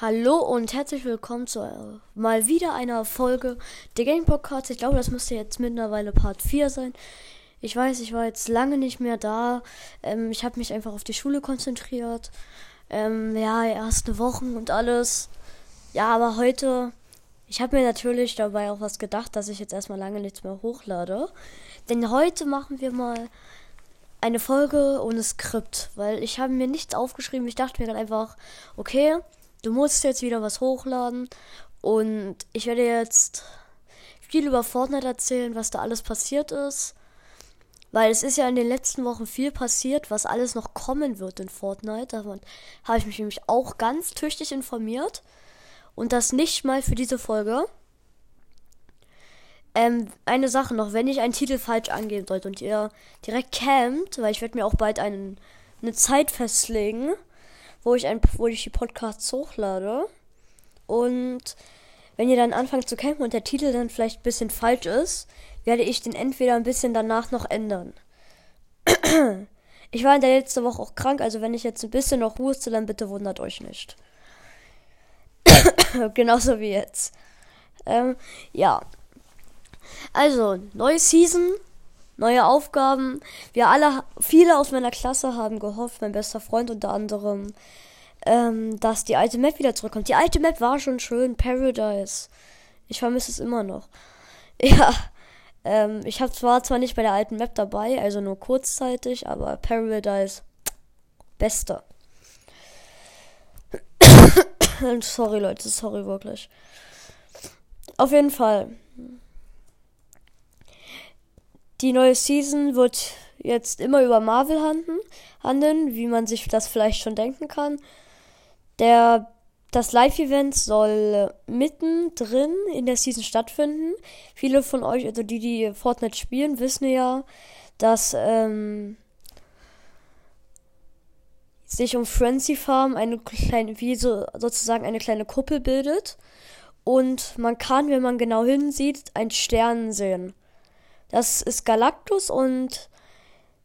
Hallo und herzlich willkommen zu äh, mal wieder einer Folge der Game Podcast. Ich glaube, das müsste jetzt mittlerweile Part 4 sein. Ich weiß, ich war jetzt lange nicht mehr da. Ähm, ich habe mich einfach auf die Schule konzentriert. Ähm, ja, erste Wochen und alles. Ja, aber heute, ich habe mir natürlich dabei auch was gedacht, dass ich jetzt erstmal lange nichts mehr hochlade. Denn heute machen wir mal eine Folge ohne Skript, weil ich habe mir nichts aufgeschrieben. Ich dachte mir dann einfach, okay, du musst jetzt wieder was hochladen und ich werde jetzt viel über Fortnite erzählen, was da alles passiert ist. Weil es ist ja in den letzten Wochen viel passiert, was alles noch kommen wird in Fortnite. Da habe ich mich nämlich auch ganz tüchtig informiert. Und das nicht mal für diese Folge. Ähm, eine Sache noch, wenn ich einen Titel falsch angeben sollte und ihr direkt campt, weil ich werde mir auch bald einen, eine Zeit festlegen, wo ich, ein, wo ich die Podcasts hochlade. Und wenn ihr dann anfangt zu campen und der Titel dann vielleicht ein bisschen falsch ist, werde ich den entweder ein bisschen danach noch ändern. ich war in der letzten Woche auch krank, also wenn ich jetzt ein bisschen noch huste, dann bitte wundert euch nicht. Genauso wie jetzt. Ähm, ja. Also, neue Season, neue Aufgaben. Wir alle, viele aus meiner Klasse haben gehofft, mein bester Freund unter anderem, ähm, dass die alte Map wieder zurückkommt. Die alte Map war schon schön, Paradise. Ich vermisse es immer noch. Ja, ähm, ich hab zwar zwar nicht bei der alten Map dabei, also nur kurzzeitig, aber Paradise, beste. sorry Leute, sorry wirklich. Auf jeden Fall die neue Season wird jetzt immer über Marvel handeln, handeln, wie man sich das vielleicht schon denken kann. Der, das Live-Event soll mittendrin in der Season stattfinden. Viele von euch, also die, die Fortnite spielen, wissen ja, dass ähm, sich um Frenzy Farm eine kleine, wie so sozusagen eine kleine Kuppel bildet. Und man kann, wenn man genau hinsieht, einen Stern sehen. Das ist Galactus und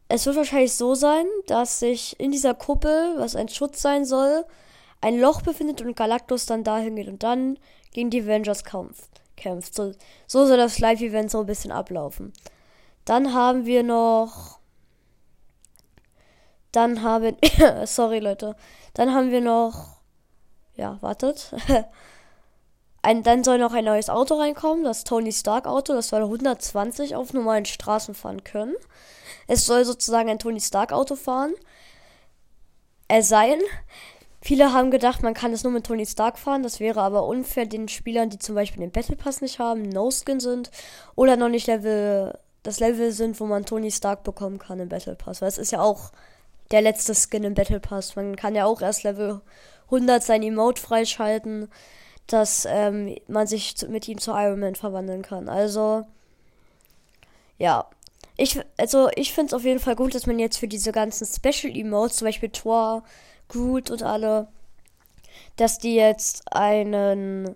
es wird wahrscheinlich so sein, dass sich in dieser Kuppel, was ein Schutz sein soll, ein Loch befindet und Galactus dann dahin geht und dann gegen die Avengers kämpft. So, so soll das Live-Event so ein bisschen ablaufen. Dann haben wir noch. Dann haben. sorry, Leute. Dann haben wir noch. Ja, wartet. Ein, dann soll noch ein neues Auto reinkommen, das Tony Stark Auto. Das soll 120 auf normalen Straßen fahren können. Es soll sozusagen ein Tony Stark Auto fahren. Er sein. Viele haben gedacht, man kann es nur mit Tony Stark fahren. Das wäre aber unfair den Spielern, die zum Beispiel den Battle Pass nicht haben, No Skin sind oder noch nicht Level, das Level sind, wo man Tony Stark bekommen kann im Battle Pass. Weil es ist ja auch der letzte Skin im Battle Pass. Man kann ja auch erst Level 100 sein Emote freischalten dass ähm, man sich mit ihm zu Iron Man verwandeln kann. Also, ja. Ich, also, ich finde es auf jeden Fall gut, dass man jetzt für diese ganzen Special Emotes, zum Beispiel Thor, Groot und alle, dass die jetzt einen,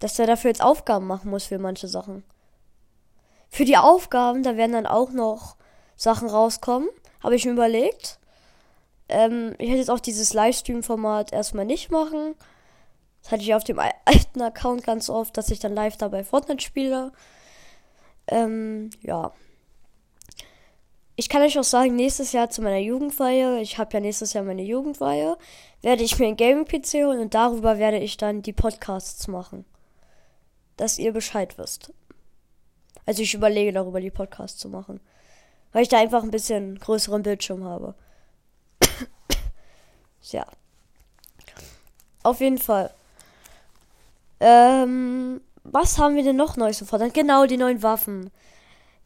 dass er dafür jetzt Aufgaben machen muss für manche Sachen. Für die Aufgaben, da werden dann auch noch Sachen rauskommen, habe ich mir überlegt. Ähm, ich hätte jetzt auch dieses Livestream-Format erstmal nicht machen. Das hatte ich auf dem alten Account ganz oft, dass ich dann live dabei Fortnite spiele. Ähm, ja. Ich kann euch auch sagen, nächstes Jahr zu meiner Jugendweihe, ich habe ja nächstes Jahr meine Jugendweihe, werde ich mir ein Gaming-PC holen und darüber werde ich dann die Podcasts machen. Dass ihr Bescheid wisst. Also ich überlege darüber, die Podcasts zu machen. Weil ich da einfach ein bisschen größeren Bildschirm habe. ja. Auf jeden Fall. Ähm, was haben wir denn noch Neues gefordert? Genau, die neuen Waffen.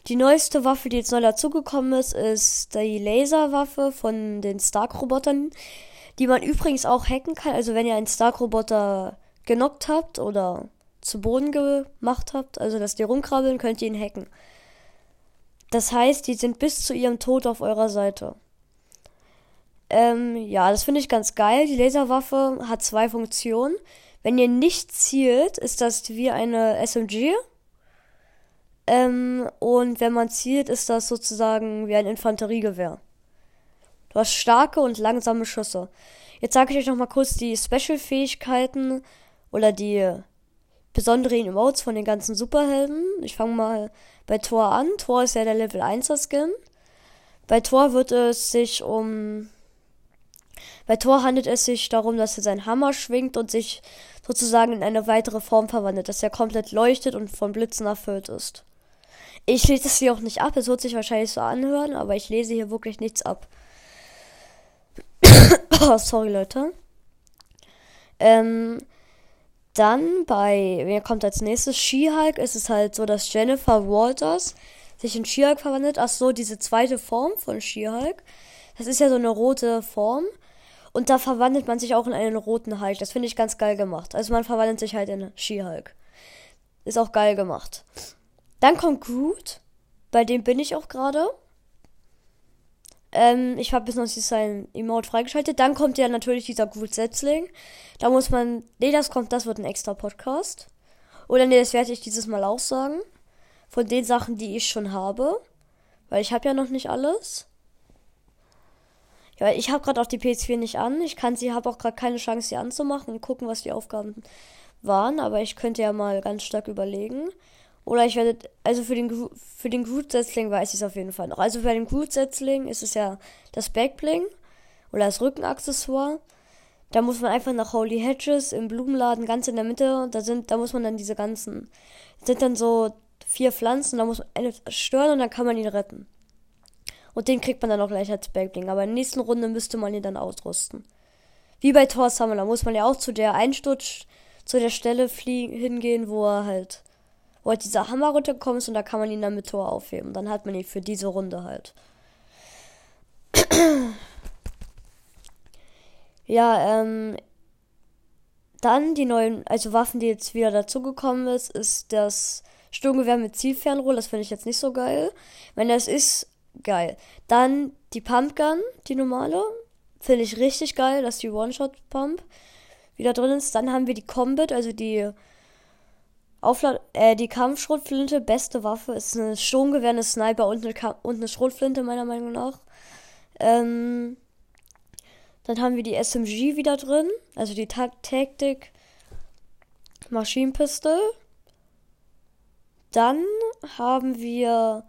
Die neueste Waffe, die jetzt neu dazugekommen ist, ist die Laserwaffe von den Stark-Robotern, die man übrigens auch hacken kann. Also wenn ihr einen Stark-Roboter genockt habt oder zu Boden gemacht habt, also dass die rumkrabbeln, könnt ihr ihn hacken. Das heißt, die sind bis zu ihrem Tod auf eurer Seite. Ähm, ja, das finde ich ganz geil. Die Laserwaffe hat zwei Funktionen. Wenn ihr nicht zielt, ist das wie eine SMG. Ähm, und wenn man zielt, ist das sozusagen wie ein Infanteriegewehr. Du hast starke und langsame Schüsse. Jetzt sage ich euch noch mal kurz die Special-Fähigkeiten oder die besonderen Emotes von den ganzen Superhelden. Ich fange mal bei Thor an. Thor ist ja der Level 1er Skin. Bei Thor wird es sich um. Bei Thor handelt es sich darum, dass er seinen Hammer schwingt und sich sozusagen in eine weitere Form verwandelt, dass er komplett leuchtet und von Blitzen erfüllt ist. Ich lese es hier auch nicht ab, es wird sich wahrscheinlich so anhören, aber ich lese hier wirklich nichts ab. oh, sorry, Leute. Ähm, dann bei, wer kommt als nächstes? She-Hulk ist es halt so, dass Jennifer Walters sich in She-Hulk verwandelt. Ach so, diese zweite Form von She-Hulk. Das ist ja so eine rote Form. Und da verwandelt man sich auch in einen roten Hulk. Das finde ich ganz geil gemacht. Also man verwandelt sich halt in She-Hulk. Ist auch geil gemacht. Dann kommt Groot. Bei dem bin ich auch gerade. Ähm, ich habe bis noch nicht sein Emote freigeschaltet. Dann kommt ja natürlich dieser Grundsetzling. Da muss man. Nee, das kommt, das wird ein extra Podcast. Oder nee, das werde ich dieses Mal auch sagen. Von den Sachen, die ich schon habe. Weil ich habe ja noch nicht alles. Ja, ich habe gerade auch die PS4 nicht an. Ich kann sie, habe auch gerade keine Chance, sie anzumachen und gucken, was die Aufgaben waren. Aber ich könnte ja mal ganz stark überlegen. Oder ich werde, also für den, für den Groot-Setzling weiß ich es auf jeden Fall noch. Also bei dem Groot-Setzling ist es ja das Backbling oder das Rückenaccessoire. Da muss man einfach nach Holy Hedges im Blumenladen ganz in der Mitte, da sind, da muss man dann diese ganzen, sind dann so vier Pflanzen, da muss man eine stören und dann kann man ihn retten. Und den kriegt man dann auch gleich als Backbling. Aber in der nächsten Runde müsste man ihn dann ausrüsten. Wie bei Thor Summer, da muss man ja auch zu der Einsturz, zu der Stelle fliegen, hingehen, wo er halt wo halt dieser Hammer runtergekommen ist und da kann man ihn dann mit Tor aufheben. Dann hat man ihn für diese Runde halt. ja, ähm, dann die neuen, also Waffen, die jetzt wieder dazugekommen ist, ist das Sturmgewehr mit Zielfernrohr. Das finde ich jetzt nicht so geil. Wenn das ist, geil. Dann die Pumpgun, die normale. Finde ich richtig geil, dass die One-Shot-Pump wieder drin ist. Dann haben wir die Combat, also die Auflad äh, die Kampfschrotflinte, beste Waffe, ist eine Sturmgewehr, eine Sniper und eine, und eine Schrotflinte, meiner Meinung nach. Ähm, dann haben wir die SMG wieder drin, also die Taktik Maschinenpistol. Dann haben wir,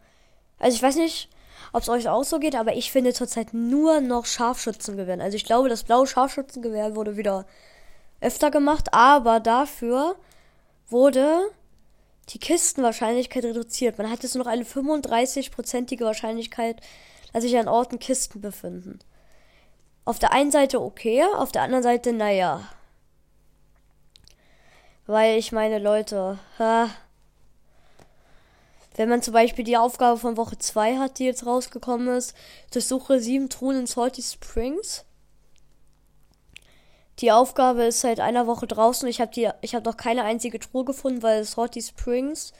also ich weiß nicht, ob es euch auch so geht, aber ich finde zurzeit nur noch Scharfschützengewehr. Also ich glaube, das blaue Scharfschützengewehr wurde wieder öfter gemacht, aber dafür wurde die Kistenwahrscheinlichkeit reduziert. Man hat jetzt nur noch eine 35-prozentige Wahrscheinlichkeit, dass sich an Orten Kisten befinden. Auf der einen Seite okay, auf der anderen Seite naja. Weil ich meine, Leute, ha, wenn man zum Beispiel die Aufgabe von Woche 2 hat, die jetzt rausgekommen ist, durchsuche sieben Truhen in Salty Springs die Aufgabe ist seit einer Woche draußen. Ich habe habe noch keine einzige Truhe gefunden, weil Salty Springs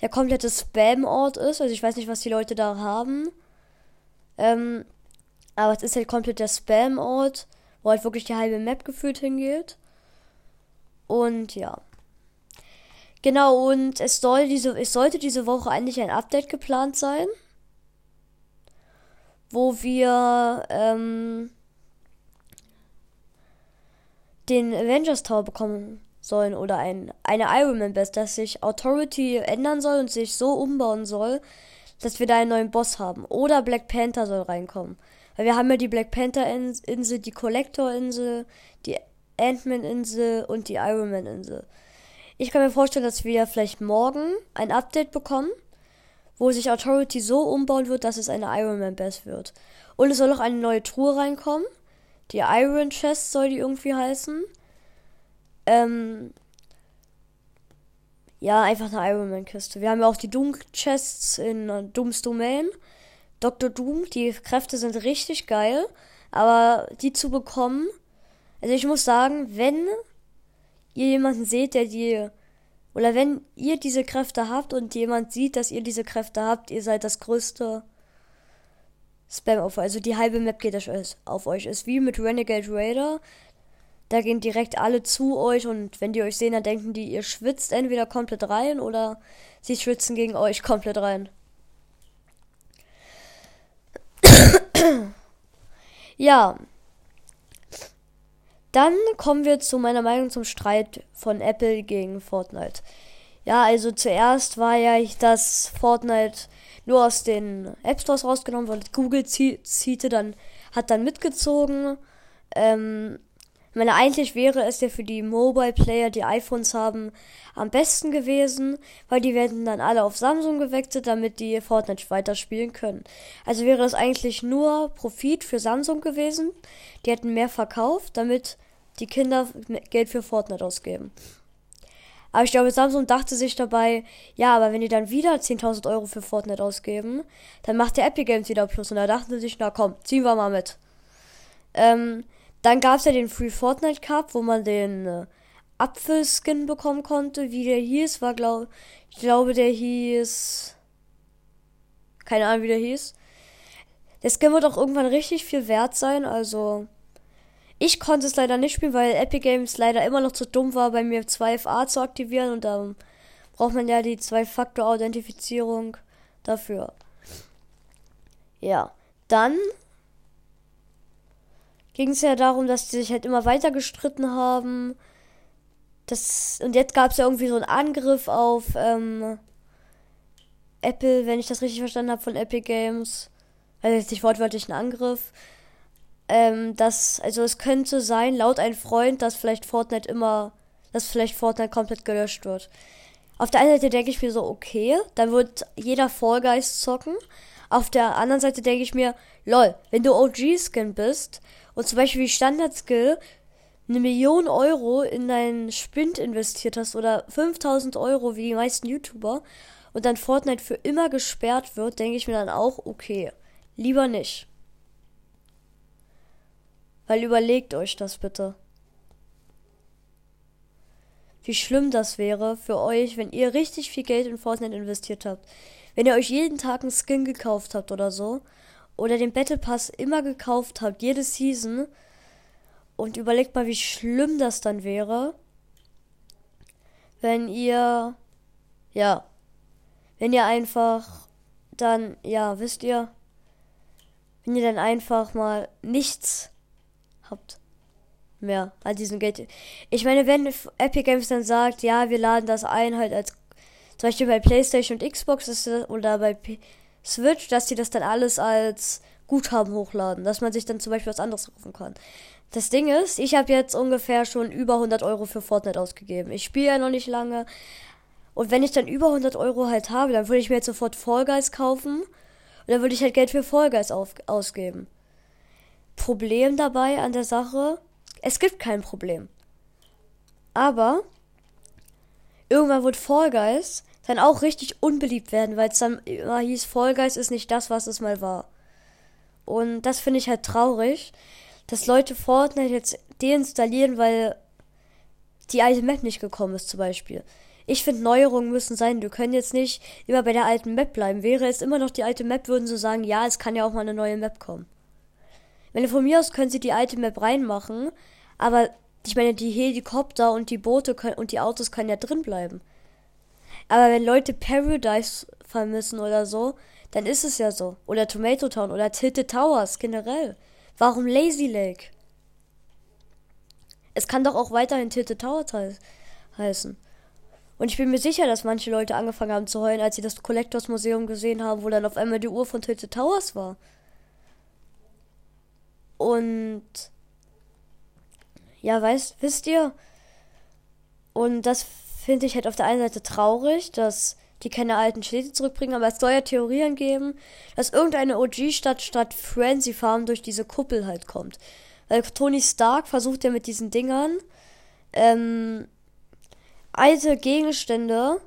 der komplette Spam-Ort ist. Also ich weiß nicht, was die Leute da haben. Ähm, aber es ist halt komplett der Spam-Ort, wo halt wirklich die halbe Map gefühlt hingeht. Und ja. Genau, und es soll diese, es sollte diese Woche eigentlich ein Update geplant sein. Wo wir, ähm, den Avengers Tower bekommen sollen oder ein, eine Iron Man Best, dass sich Authority ändern soll und sich so umbauen soll, dass wir da einen neuen Boss haben. Oder Black Panther soll reinkommen. Weil wir haben ja die Black Panther Insel, die Collector Insel, die Ant-Man Insel und die Iron Man Insel. Ich kann mir vorstellen, dass wir vielleicht morgen ein Update bekommen, wo sich Authority so umbauen wird, dass es eine Iron Man Best wird. Und es soll auch eine neue Truhe reinkommen die Iron Chest soll die irgendwie heißen. Ähm, ja, einfach eine Iron Man Kiste. Wir haben ja auch die Doom Chests in Dooms Domain. Dr. Doom, die Kräfte sind richtig geil, aber die zu bekommen, also ich muss sagen, wenn ihr jemanden seht, der die oder wenn ihr diese Kräfte habt und jemand sieht, dass ihr diese Kräfte habt, ihr seid das größte Spam auf. Also die halbe Map geht auf euch. Ist wie mit Renegade Raider. Da gehen direkt alle zu euch und wenn die euch sehen, dann denken die, ihr schwitzt entweder komplett rein oder sie schwitzen gegen euch komplett rein. ja. Dann kommen wir zu meiner Meinung zum Streit von Apple gegen Fortnite. Ja, also zuerst war ja, dass Fortnite nur aus den App Stores rausgenommen wurde. Google zieht dann, hat dann mitgezogen. Ähm, ich meine, eigentlich wäre es ja für die Mobile Player, die iPhones haben, am besten gewesen, weil die werden dann alle auf Samsung gewechselt, damit die Fortnite weiterspielen können. Also wäre es eigentlich nur Profit für Samsung gewesen. Die hätten mehr verkauft, damit die Kinder Geld für Fortnite ausgeben. Aber ich glaube, Samsung dachte sich dabei, ja, aber wenn die dann wieder 10.000 Euro für Fortnite ausgeben, dann macht der Epic Games wieder Plus. Und da dachten sie sich, na komm, ziehen wir mal mit. Ähm, dann gab es ja den Free Fortnite Cup, wo man den äh, Apfelskin bekommen konnte. Wie der hieß, war glaube ich glaube, der hieß. Keine Ahnung, wie der hieß. Der Skin wird auch irgendwann richtig viel wert sein, also. Ich konnte es leider nicht spielen, weil Epic Games leider immer noch zu dumm war, bei mir 2FA zu aktivieren und da braucht man ja die Zwei-Faktor-Authentifizierung dafür. Ja, dann ging es ja darum, dass die sich halt immer weiter gestritten haben. Das, und jetzt gab es ja irgendwie so einen Angriff auf ähm, Apple, wenn ich das richtig verstanden habe, von Epic Games. Also jetzt nicht wortwörtlich ein Angriff. Ähm, dass, also es könnte sein, laut einem Freund, dass vielleicht Fortnite immer, dass vielleicht Fortnite komplett gelöscht wird. Auf der einen Seite denke ich mir so, okay, dann wird jeder Fall Guys zocken. Auf der anderen Seite denke ich mir, lol, wenn du OG-Skin bist und zum Beispiel wie Standard-Skill eine Million Euro in deinen Spind investiert hast oder 5000 Euro wie die meisten YouTuber und dann Fortnite für immer gesperrt wird, denke ich mir dann auch, okay, lieber nicht. Weil überlegt euch das bitte. Wie schlimm das wäre für euch, wenn ihr richtig viel Geld in Fortnite investiert habt. Wenn ihr euch jeden Tag einen Skin gekauft habt oder so. Oder den Battle Pass immer gekauft habt, jede Season, und überlegt mal, wie schlimm das dann wäre, wenn ihr, ja, wenn ihr einfach dann, ja, wisst ihr, wenn ihr dann einfach mal nichts habt mehr an diesem Geld. Ich meine, wenn Epic Games dann sagt, ja, wir laden das ein halt als zum Beispiel bei PlayStation und Xbox ist das, oder bei P Switch, dass die das dann alles als Guthaben hochladen, dass man sich dann zum Beispiel was anderes kaufen kann. Das Ding ist, ich habe jetzt ungefähr schon über 100 Euro für Fortnite ausgegeben. Ich spiele ja noch nicht lange. Und wenn ich dann über 100 Euro halt habe, dann würde ich mir jetzt sofort Fall Guys kaufen. Und dann würde ich halt Geld für Fall Guys ausgeben. Problem dabei an der Sache, es gibt kein Problem. Aber irgendwann wird Fall Guys dann auch richtig unbeliebt werden, weil es dann immer hieß, Fall Guys ist nicht das, was es mal war. Und das finde ich halt traurig, dass Leute Fortnite jetzt deinstallieren, weil die alte Map nicht gekommen ist, zum Beispiel. Ich finde, Neuerungen müssen sein. Wir können jetzt nicht immer bei der alten Map bleiben. Wäre es immer noch die alte Map, würden sie sagen, ja, es kann ja auch mal eine neue Map kommen. Wenn von mir aus können sie die alte Map reinmachen, aber ich meine, die Helikopter und die Boote können, und die Autos können ja drin bleiben. Aber wenn Leute Paradise vermissen oder so, dann ist es ja so. Oder Tomato Town oder Tilted Towers generell. Warum Lazy Lake? Es kann doch auch weiterhin Tilted Towers heißen. Und ich bin mir sicher, dass manche Leute angefangen haben zu heulen, als sie das Collectors Museum gesehen haben, wo dann auf einmal die Uhr von Tilted Towers war. Und ja, weißt, wisst ihr? Und das finde ich halt auf der einen Seite traurig, dass die keine alten Städte zurückbringen, aber es soll ja Theorien geben, dass irgendeine OG-Stadt statt Frenzy Farm durch diese Kuppel halt kommt. Weil Tony Stark versucht ja mit diesen Dingern ähm, alte Gegenstände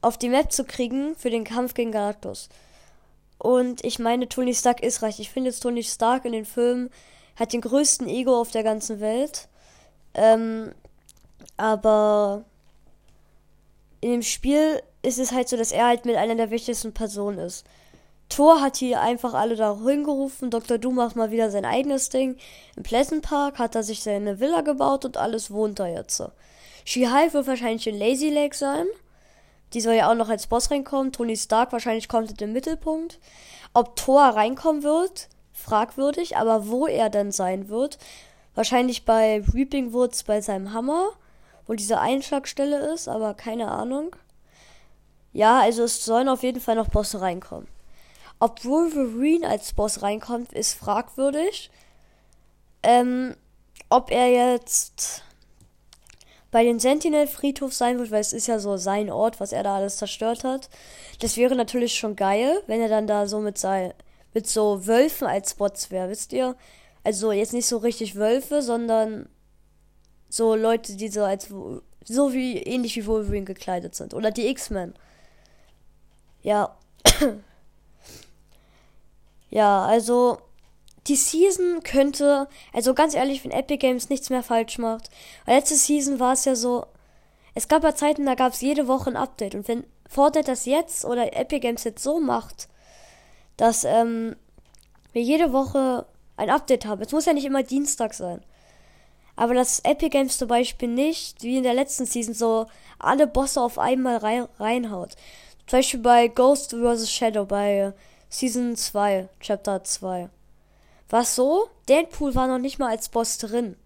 auf die Map zu kriegen für den Kampf gegen Galactus. Und ich meine, Tony Stark ist reich. Ich finde jetzt Tony Stark in den Filmen hat den größten Ego auf der ganzen Welt. Ähm, aber in dem Spiel ist es halt so, dass er halt mit einer der wichtigsten Personen ist. Thor hat hier einfach alle da hingerufen. Dr. Doom macht mal wieder sein eigenes Ding. Im Pleasant Park hat er sich seine Villa gebaut und alles wohnt da jetzt. She-Hulk wird wahrscheinlich in Lazy Lake sein. Die soll ja auch noch als Boss reinkommen. Tony Stark wahrscheinlich kommt im Mittelpunkt. Ob Thor reinkommen wird, fragwürdig. Aber wo er dann sein wird, Wahrscheinlich bei Reaping Woods bei seinem Hammer, wo diese Einschlagstelle ist, aber keine Ahnung. Ja, also es sollen auf jeden Fall noch Bosse reinkommen. Ob Wolverine als Boss reinkommt, ist fragwürdig. Ähm, ob er jetzt bei den Sentinel-Friedhof sein wird, weil es ist ja so sein Ort, was er da alles zerstört hat. Das wäre natürlich schon geil, wenn er dann da so mit, sein, mit so Wölfen als Spots wäre, wisst ihr? Also jetzt nicht so richtig Wölfe, sondern so Leute, die so als so wie ähnlich wie Wolverine gekleidet sind oder die X-Men. Ja. ja, also die Season könnte, also ganz ehrlich, wenn Epic Games nichts mehr falsch macht. Weil letzte Season war es ja so, es gab ja Zeiten, da gab es jede Woche ein Update. Und wenn Fortnite das jetzt oder Epic Games jetzt so macht, dass ähm, wir jede Woche ein Update haben. Es muss ja nicht immer Dienstag sein. Aber dass Epic Games zum Beispiel nicht, wie in der letzten Season, so alle Bosse auf einmal rein, reinhaut. Zum Beispiel bei Ghost vs. Shadow, bei Season 2, Chapter 2. Was so? Deadpool war noch nicht mal als Boss drin.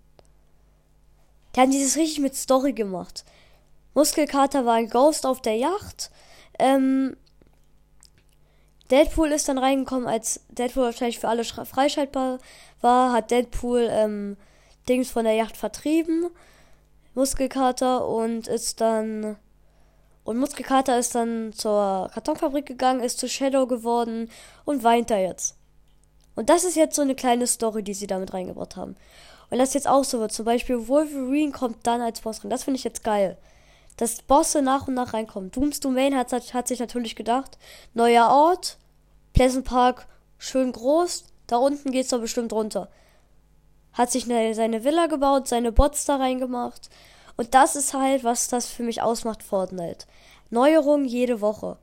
Die haben dieses richtig mit Story gemacht. Muskelkater war ein Ghost auf der Yacht. Ähm, Deadpool ist dann reingekommen, als Deadpool wahrscheinlich für alle freischaltbar war, hat Deadpool ähm, Dings von der Yacht vertrieben, Muskelkater, und ist dann. Und Muskelkater ist dann zur Kartonfabrik gegangen, ist zu Shadow geworden und weint da jetzt. Und das ist jetzt so eine kleine Story, die sie damit reingebracht haben. Und das jetzt auch so wird. Zum Beispiel Wolverine kommt dann als Boss rein. Das finde ich jetzt geil dass Bosse nach und nach reinkommen. Dooms Domain hat, hat sich natürlich gedacht, neuer Ort, Pleasant Park, schön groß, da unten geht's doch bestimmt runter. Hat sich eine, seine Villa gebaut, seine Bots da reingemacht. Und das ist halt, was das für mich ausmacht, Fortnite. Neuerungen jede Woche.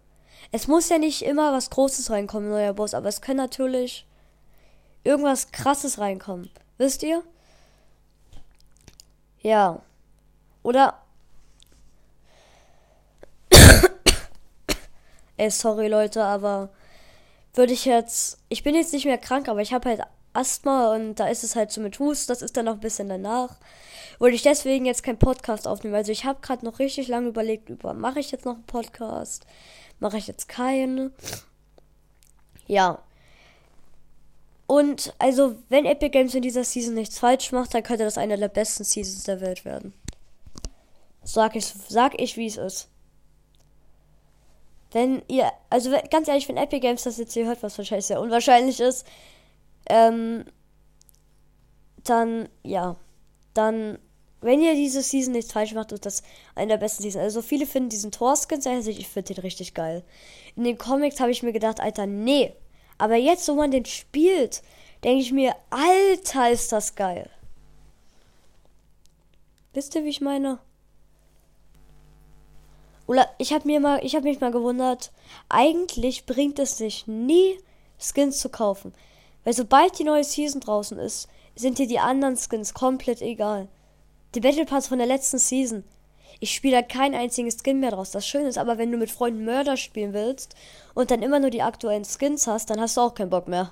Es muss ja nicht immer was Großes reinkommen, neuer Boss, aber es kann natürlich irgendwas Krasses reinkommen. Wisst ihr? Ja. Oder Ey, sorry Leute, aber würde ich jetzt. Ich bin jetzt nicht mehr krank, aber ich habe halt Asthma und da ist es halt so mit Hust, das ist dann noch ein bisschen danach. Würde ich deswegen jetzt keinen Podcast aufnehmen. Also ich habe gerade noch richtig lange überlegt, über mache ich jetzt noch einen Podcast? Mache ich jetzt keinen? Ja. Und also, wenn Epic Games in dieser Season nichts falsch macht, dann könnte das eine der besten Seasons der Welt werden. Sag ich, sag ich, wie es ist. Wenn ihr, also ganz ehrlich, wenn Epic Games das jetzt hier hört, was wahrscheinlich sehr unwahrscheinlich ist, ähm, dann, ja, dann, wenn ihr diese Season nichts falsch macht, ist das eine der besten Seasons. Also viele finden diesen Torskin sehr ich finde den richtig geil. In den Comics habe ich mir gedacht, Alter, nee. Aber jetzt, wo man den spielt, denke ich mir, Alter, ist das geil. Wisst ihr, wie ich meine? Oder ich habe mir mal, ich habe mich mal gewundert, eigentlich bringt es sich nie, Skins zu kaufen. Weil sobald die neue Season draußen ist, sind dir die anderen Skins komplett egal. Die Battle Pass von der letzten Season. Ich spiele da keinen einzigen Skin mehr draus. Das Schöne ist aber, wenn du mit Freunden Mörder spielen willst und dann immer nur die aktuellen Skins hast, dann hast du auch keinen Bock mehr.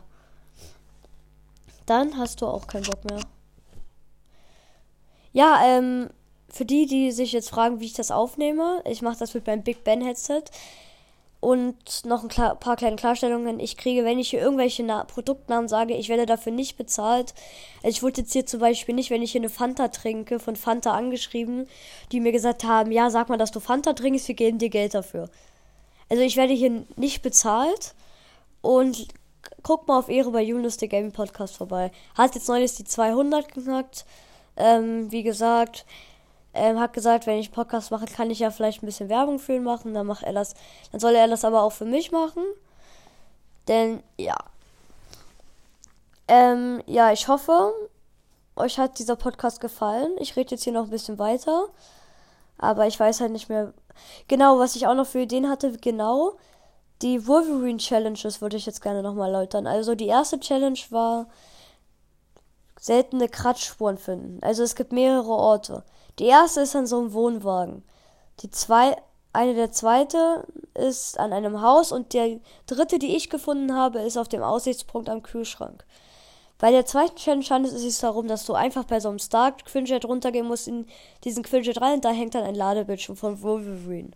Dann hast du auch keinen Bock mehr. Ja, ähm, für die, die sich jetzt fragen, wie ich das aufnehme, ich mache das mit meinem Big Ben Headset. Und noch ein paar kleine Klarstellungen. Ich kriege, wenn ich hier irgendwelche Na Produktnamen sage, ich werde dafür nicht bezahlt. Also ich wurde jetzt hier zum Beispiel nicht, wenn ich hier eine Fanta trinke, von Fanta angeschrieben, die mir gesagt haben, ja, sag mal, dass du Fanta trinkst, wir geben dir Geld dafür. Also ich werde hier nicht bezahlt. Und guck mal auf Ehre bei Yunus, der Gaming Podcast vorbei. Hat jetzt neulich die 200 geknackt. Ähm, wie gesagt, ähm, hat gesagt, wenn ich Podcast mache, kann ich ja vielleicht ein bisschen Werbung für ihn machen. Dann macht er das. Dann soll er das aber auch für mich machen. Denn ja. Ähm, ja, ich hoffe, euch hat dieser Podcast gefallen. Ich rede jetzt hier noch ein bisschen weiter. Aber ich weiß halt nicht mehr genau, was ich auch noch für Ideen hatte. Genau. Die Wolverine Challenges würde ich jetzt gerne nochmal erläutern. Also die erste Challenge war seltene Kratzspuren finden. Also es gibt mehrere Orte. Die erste ist an so einem Wohnwagen. Die zwei, eine der zweite ist an einem Haus und der dritte, die ich gefunden habe, ist auf dem Aussichtspunkt am Kühlschrank. Bei der zweiten Challenge handelt es sich darum, dass du einfach bei so einem Start Quinjet runtergehen musst in diesen Quinjet rein und da hängt dann ein Ladebildschirm von Wolverine.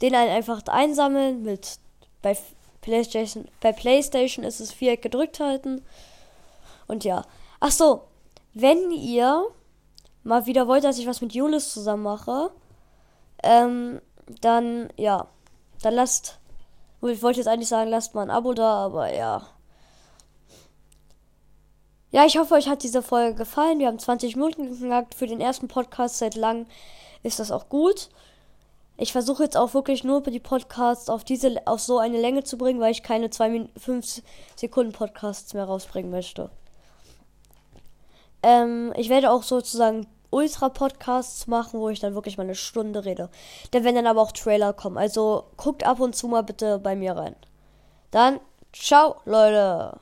Den einen einfach einsammeln mit bei PlayStation bei PlayStation ist es Viereck gedrückt halten. Und ja. Ach so, wenn ihr mal wieder wollt, dass ich was mit Julis zusammen mache, ähm, dann ja, dann lasst ich wollte jetzt eigentlich sagen, lasst mal ein Abo da, aber ja. Ja, ich hoffe, euch hat diese Folge gefallen. Wir haben 20 Minuten geknackt. Für den ersten Podcast seit langem ist das auch gut. Ich versuche jetzt auch wirklich nur die Podcasts auf diese, auf so eine Länge zu bringen, weil ich keine 2 5 Sekunden Podcasts mehr rausbringen möchte. Ähm, ich werde auch sozusagen Ultra-Podcasts machen, wo ich dann wirklich mal eine Stunde rede. Da werden dann aber auch Trailer kommen. Also guckt ab und zu mal bitte bei mir rein. Dann, ciao, Leute.